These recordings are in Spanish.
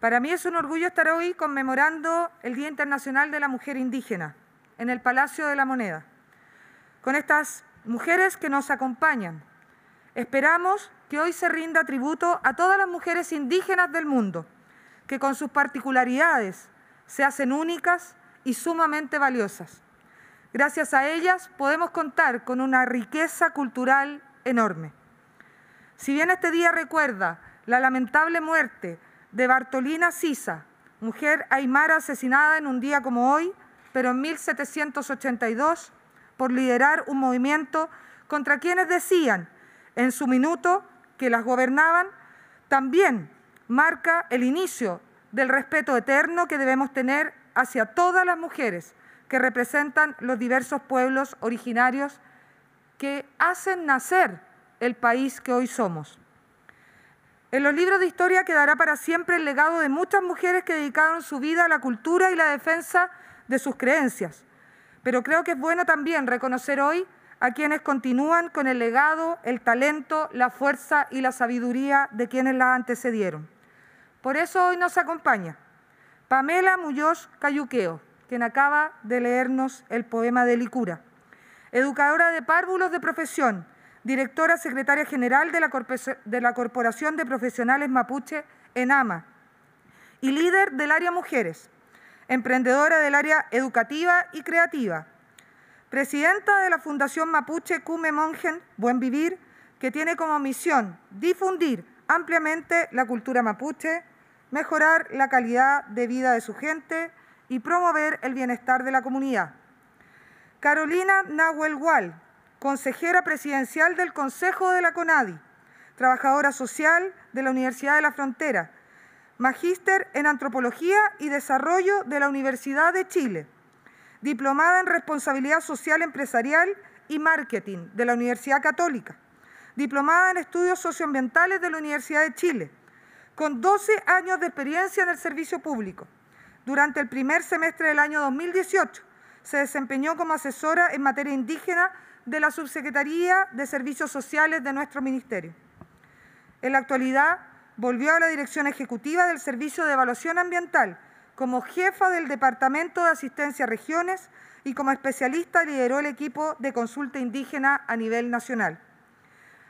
Para mí es un orgullo estar hoy conmemorando el Día Internacional de la Mujer Indígena en el Palacio de la Moneda, con estas mujeres que nos acompañan. Esperamos que hoy se rinda tributo a todas las mujeres indígenas del mundo, que con sus particularidades se hacen únicas y sumamente valiosas. Gracias a ellas podemos contar con una riqueza cultural enorme. Si bien este día recuerda la lamentable muerte de Bartolina Sisa, mujer aymara asesinada en un día como hoy, pero en 1782, por liderar un movimiento contra quienes decían en su minuto que las gobernaban, también marca el inicio del respeto eterno que debemos tener hacia todas las mujeres que representan los diversos pueblos originarios que hacen nacer el país que hoy somos. En los libros de historia quedará para siempre el legado de muchas mujeres que dedicaron su vida a la cultura y la defensa de sus creencias. Pero creo que es bueno también reconocer hoy a quienes continúan con el legado, el talento, la fuerza y la sabiduría de quienes la antecedieron. Por eso hoy nos acompaña Pamela Muñoz Cayuqueo, quien acaba de leernos el poema de Licura, educadora de párvulos de profesión, directora secretaria general de la, Corporación de Profesionales Mapuche, ENAMA, y líder del área Mujeres, emprendedora del área educativa y creativa, presidenta de la Fundación Mapuche Cume Mongen Buen Vivir, que tiene como misión difundir ampliamente la cultura mapuche, mejorar la calidad de vida de su gente y promover el bienestar de la comunidad. Carolina Nahuel Gual, consejera presidencial del Consejo de la CONADI, trabajadora social de la Universidad de la Frontera, magíster en Antropología y Desarrollo de la Universidad de Chile, diplomada en Responsabilidad Social Empresarial y Marketing de la Universidad Católica, diplomada en Estudios Socioambientales de la Universidad de Chile, con 12 años de experiencia en el servicio público. Durante el primer semestre del año 2018 se desempeñó como asesora en materia indígena de la Subsecretaría de Servicios Sociales de nuestro Ministerio. En la actualidad, volvió a la dirección ejecutiva del Servicio de Evaluación Ambiental como jefa del Departamento de Asistencia a Regiones y como especialista lideró el equipo de consulta indígena a nivel nacional.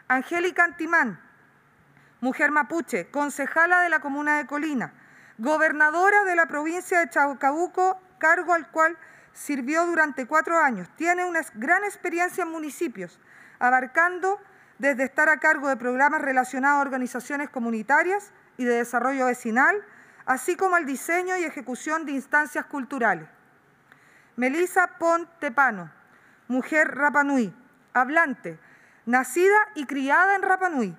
Angélica Antimán, mujer mapuche, concejala de la comuna de Colina, gobernadora de la provincia de Chacabuco, cargo al cual sirvió durante cuatro años. Tiene una gran experiencia en municipios, abarcando desde estar a cargo de programas relacionados a organizaciones comunitarias y de desarrollo vecinal, así como al diseño y ejecución de instancias culturales. Melisa Pontepano, mujer Rapanui, hablante, nacida y criada en Rapanui,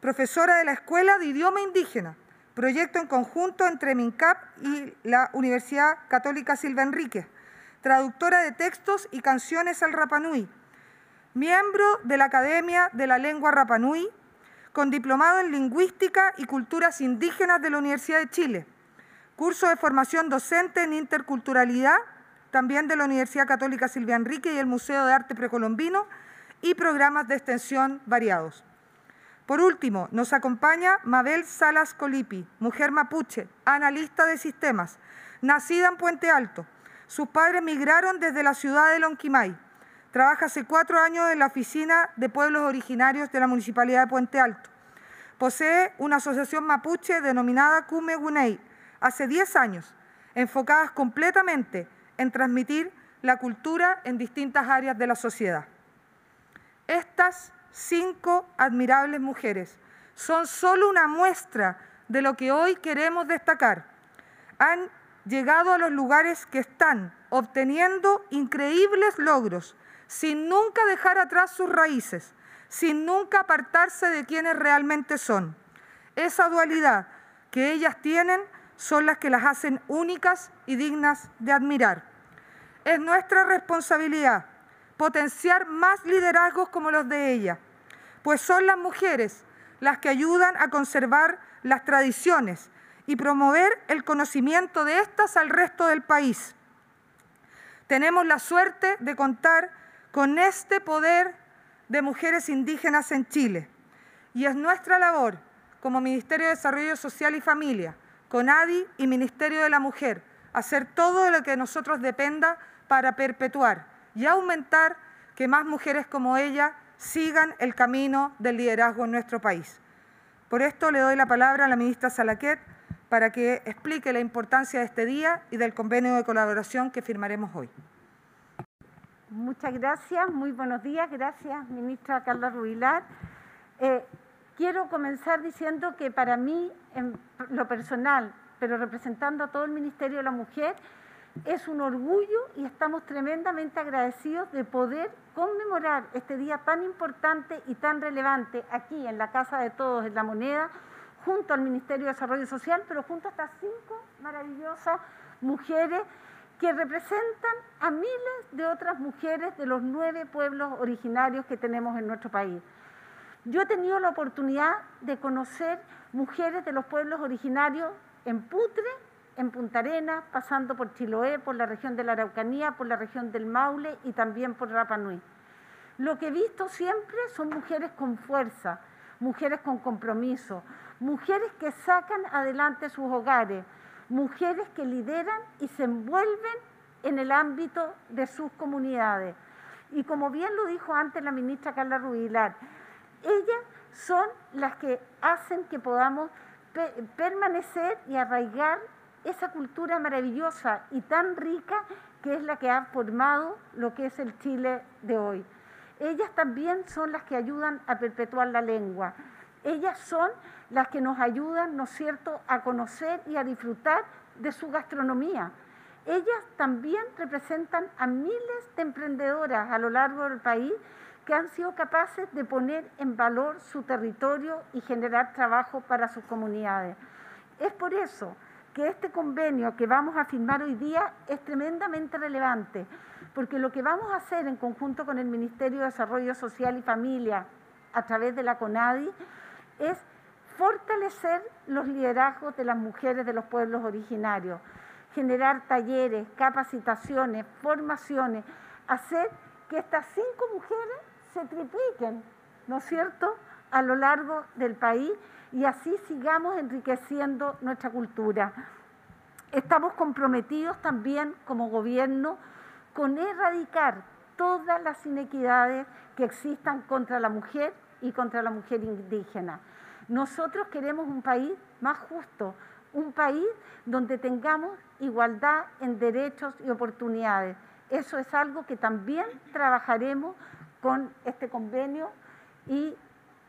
profesora de la Escuela de Idioma Indígena, proyecto en conjunto entre MINCAP y la Universidad Católica Silva Enríquez, traductora de textos y canciones al Rapanui, miembro de la Academia de la Lengua Rapanui, con diplomado en Lingüística y Culturas Indígenas de la Universidad de Chile, curso de formación docente en Interculturalidad, también de la Universidad Católica Silvia Enrique y el Museo de Arte Precolombino, y programas de extensión variados. Por último, nos acompaña Mabel Salas Colipi, mujer mapuche, analista de sistemas, nacida en Puente Alto, sus padres migraron desde la ciudad de Lonquimay. Trabaja hace cuatro años en la Oficina de Pueblos Originarios de la Municipalidad de Puente Alto. Posee una asociación mapuche denominada Cume Gunei, hace diez años, enfocadas completamente en transmitir la cultura en distintas áreas de la sociedad. Estas cinco admirables mujeres son solo una muestra de lo que hoy queremos destacar. Han llegado a los lugares que están, obteniendo increíbles logros, sin nunca dejar atrás sus raíces, sin nunca apartarse de quienes realmente son. Esa dualidad que ellas tienen son las que las hacen únicas y dignas de admirar. Es nuestra responsabilidad potenciar más liderazgos como los de ellas, pues son las mujeres las que ayudan a conservar las tradiciones, y promover el conocimiento de estas al resto del país. Tenemos la suerte de contar con este poder de mujeres indígenas en Chile y es nuestra labor como Ministerio de Desarrollo Social y Familia CONADI y Ministerio de la Mujer, hacer todo lo que nosotros dependa para perpetuar y aumentar que más mujeres como ella sigan el camino del liderazgo en nuestro país. Por esto le doy la palabra a la ministra Salaquet para que explique la importancia de este día y del convenio de colaboración que firmaremos hoy. Muchas gracias, muy buenos días. Gracias, ministra Carla Rubilar. Eh, quiero comenzar diciendo que para mí, en lo personal, pero representando a todo el Ministerio de la Mujer, es un orgullo y estamos tremendamente agradecidos de poder conmemorar este día tan importante y tan relevante aquí en la Casa de Todos, en La Moneda, junto al Ministerio de Desarrollo Social, pero junto a estas cinco maravillosas mujeres que representan a miles de otras mujeres de los nueve pueblos originarios que tenemos en nuestro país. Yo he tenido la oportunidad de conocer mujeres de los pueblos originarios en Putre, en Punta Arenas, pasando por Chiloé, por la región de la Araucanía, por la región del Maule y también por Rapa Nui. Lo que he visto siempre son mujeres con fuerza, mujeres con compromiso, mujeres que sacan adelante sus hogares, mujeres que lideran y se envuelven en el ámbito de sus comunidades. Y como bien lo dijo antes la ministra Carla Rubilar, ellas son las que hacen que podamos permanecer y arraigar esa cultura maravillosa y tan rica que es la que ha formado lo que es el Chile de hoy. Ellas también son las que ayudan a perpetuar la lengua. Ellas son las que nos ayudan, ¿no es cierto?, a conocer y a disfrutar de su gastronomía. Ellas también representan a miles de emprendedoras a lo largo del país que han sido capaces de poner en valor su territorio y generar trabajo para sus comunidades. Es por eso que este convenio que vamos a firmar hoy día es tremendamente relevante, porque lo que vamos a hacer en conjunto con el Ministerio de Desarrollo Social y Familia a través de la CONADI es fortalecer los liderazgos de las mujeres de los pueblos originarios, generar talleres, capacitaciones, formaciones, hacer que estas cinco mujeres se tripliquen, ¿no es cierto?, a lo largo del país y así sigamos enriqueciendo nuestra cultura. Estamos comprometidos también como gobierno con erradicar todas las inequidades que existan contra la mujer y contra la mujer indígena. Nosotros queremos un país más justo, un país donde tengamos igualdad en derechos y oportunidades. Eso es algo que también trabajaremos con este convenio y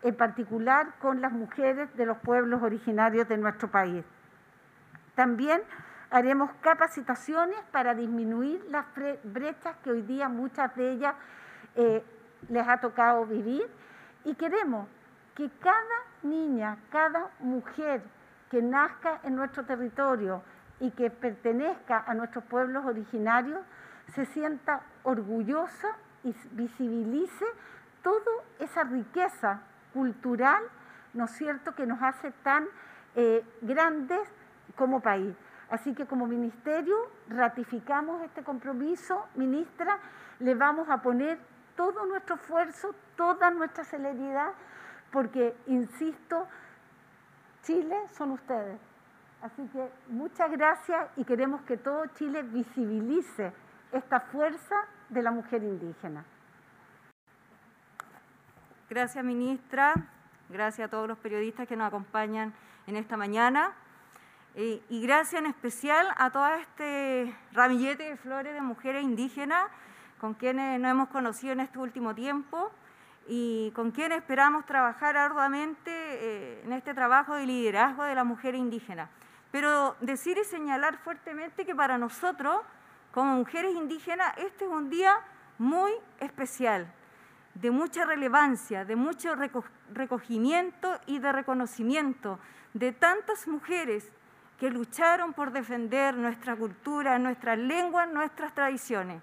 en particular con las mujeres de los pueblos originarios de nuestro país. También haremos capacitaciones para disminuir las brechas que hoy día muchas de ellas eh, les ha tocado vivir y queremos que cada niña, cada mujer que nazca en nuestro territorio y que pertenezca a nuestros pueblos originarios se sienta orgullosa y visibilice toda esa riqueza cultural, ¿no es cierto?, que nos hace tan eh, grandes como país. Así que como ministerio ratificamos este compromiso, ministra, le vamos a poner todo nuestro esfuerzo, toda nuestra celeridad, porque, insisto, Chile son ustedes. Así que muchas gracias y queremos que todo Chile visibilice esta fuerza de la mujer indígena. Gracias, ministra. Gracias a todos los periodistas que nos acompañan en esta mañana. Eh, y gracias en especial a todo este ramillete de flores de mujeres indígenas con quienes nos hemos conocido en este último tiempo y con quienes esperamos trabajar arduamente eh, en este trabajo de liderazgo de la mujer indígena. Pero decir y señalar fuertemente que para nosotros, como mujeres indígenas, este es un día muy especial de mucha relevancia, de mucho recogimiento y de reconocimiento de tantas mujeres que lucharon por defender nuestra cultura, nuestras lenguas, nuestras tradiciones.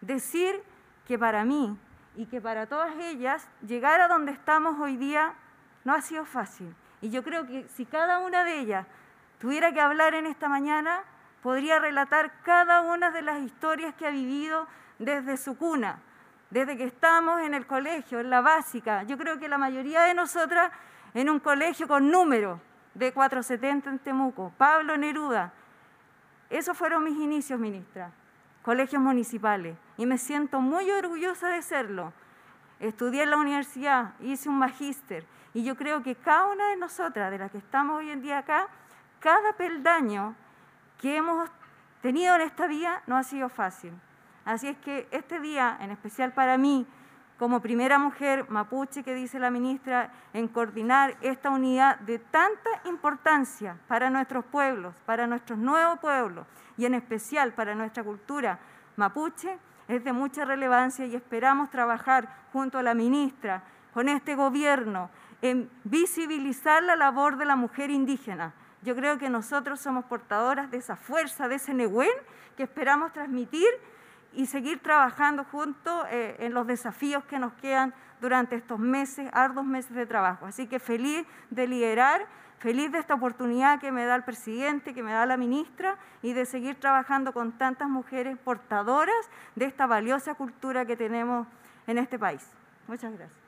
Decir que para mí y que para todas ellas llegar a donde estamos hoy día no ha sido fácil. Y yo creo que si cada una de ellas tuviera que hablar en esta mañana, podría relatar cada una de las historias que ha vivido desde su cuna, desde que estamos en el colegio, en la básica. Yo creo que la mayoría de nosotras en un colegio con números, de 470 en Temuco, Pablo Neruda. Esos fueron mis inicios, ministra, colegios municipales, y me siento muy orgullosa de serlo. Estudié en la universidad, hice un magíster, y yo creo que cada una de nosotras, de las que estamos hoy en día acá, cada peldaño que hemos tenido en esta vida no ha sido fácil. Así es que este día, en especial para mí, como primera mujer mapuche que dice la ministra, en coordinar esta unidad de tanta importancia para nuestros pueblos, para nuestros nuevos pueblos y en especial para nuestra cultura mapuche, es de mucha relevancia y esperamos trabajar junto a la ministra, con este gobierno, en visibilizar la labor de la mujer indígena. Yo creo que nosotros somos portadoras de esa fuerza, de ese Nehuen que esperamos transmitir y seguir trabajando juntos eh, en los desafíos que nos quedan durante estos meses, arduos meses de trabajo. Así que feliz de liderar, feliz de esta oportunidad que me da el presidente, que me da la ministra y de seguir trabajando con tantas mujeres portadoras de esta valiosa cultura que tenemos en este país. Muchas gracias.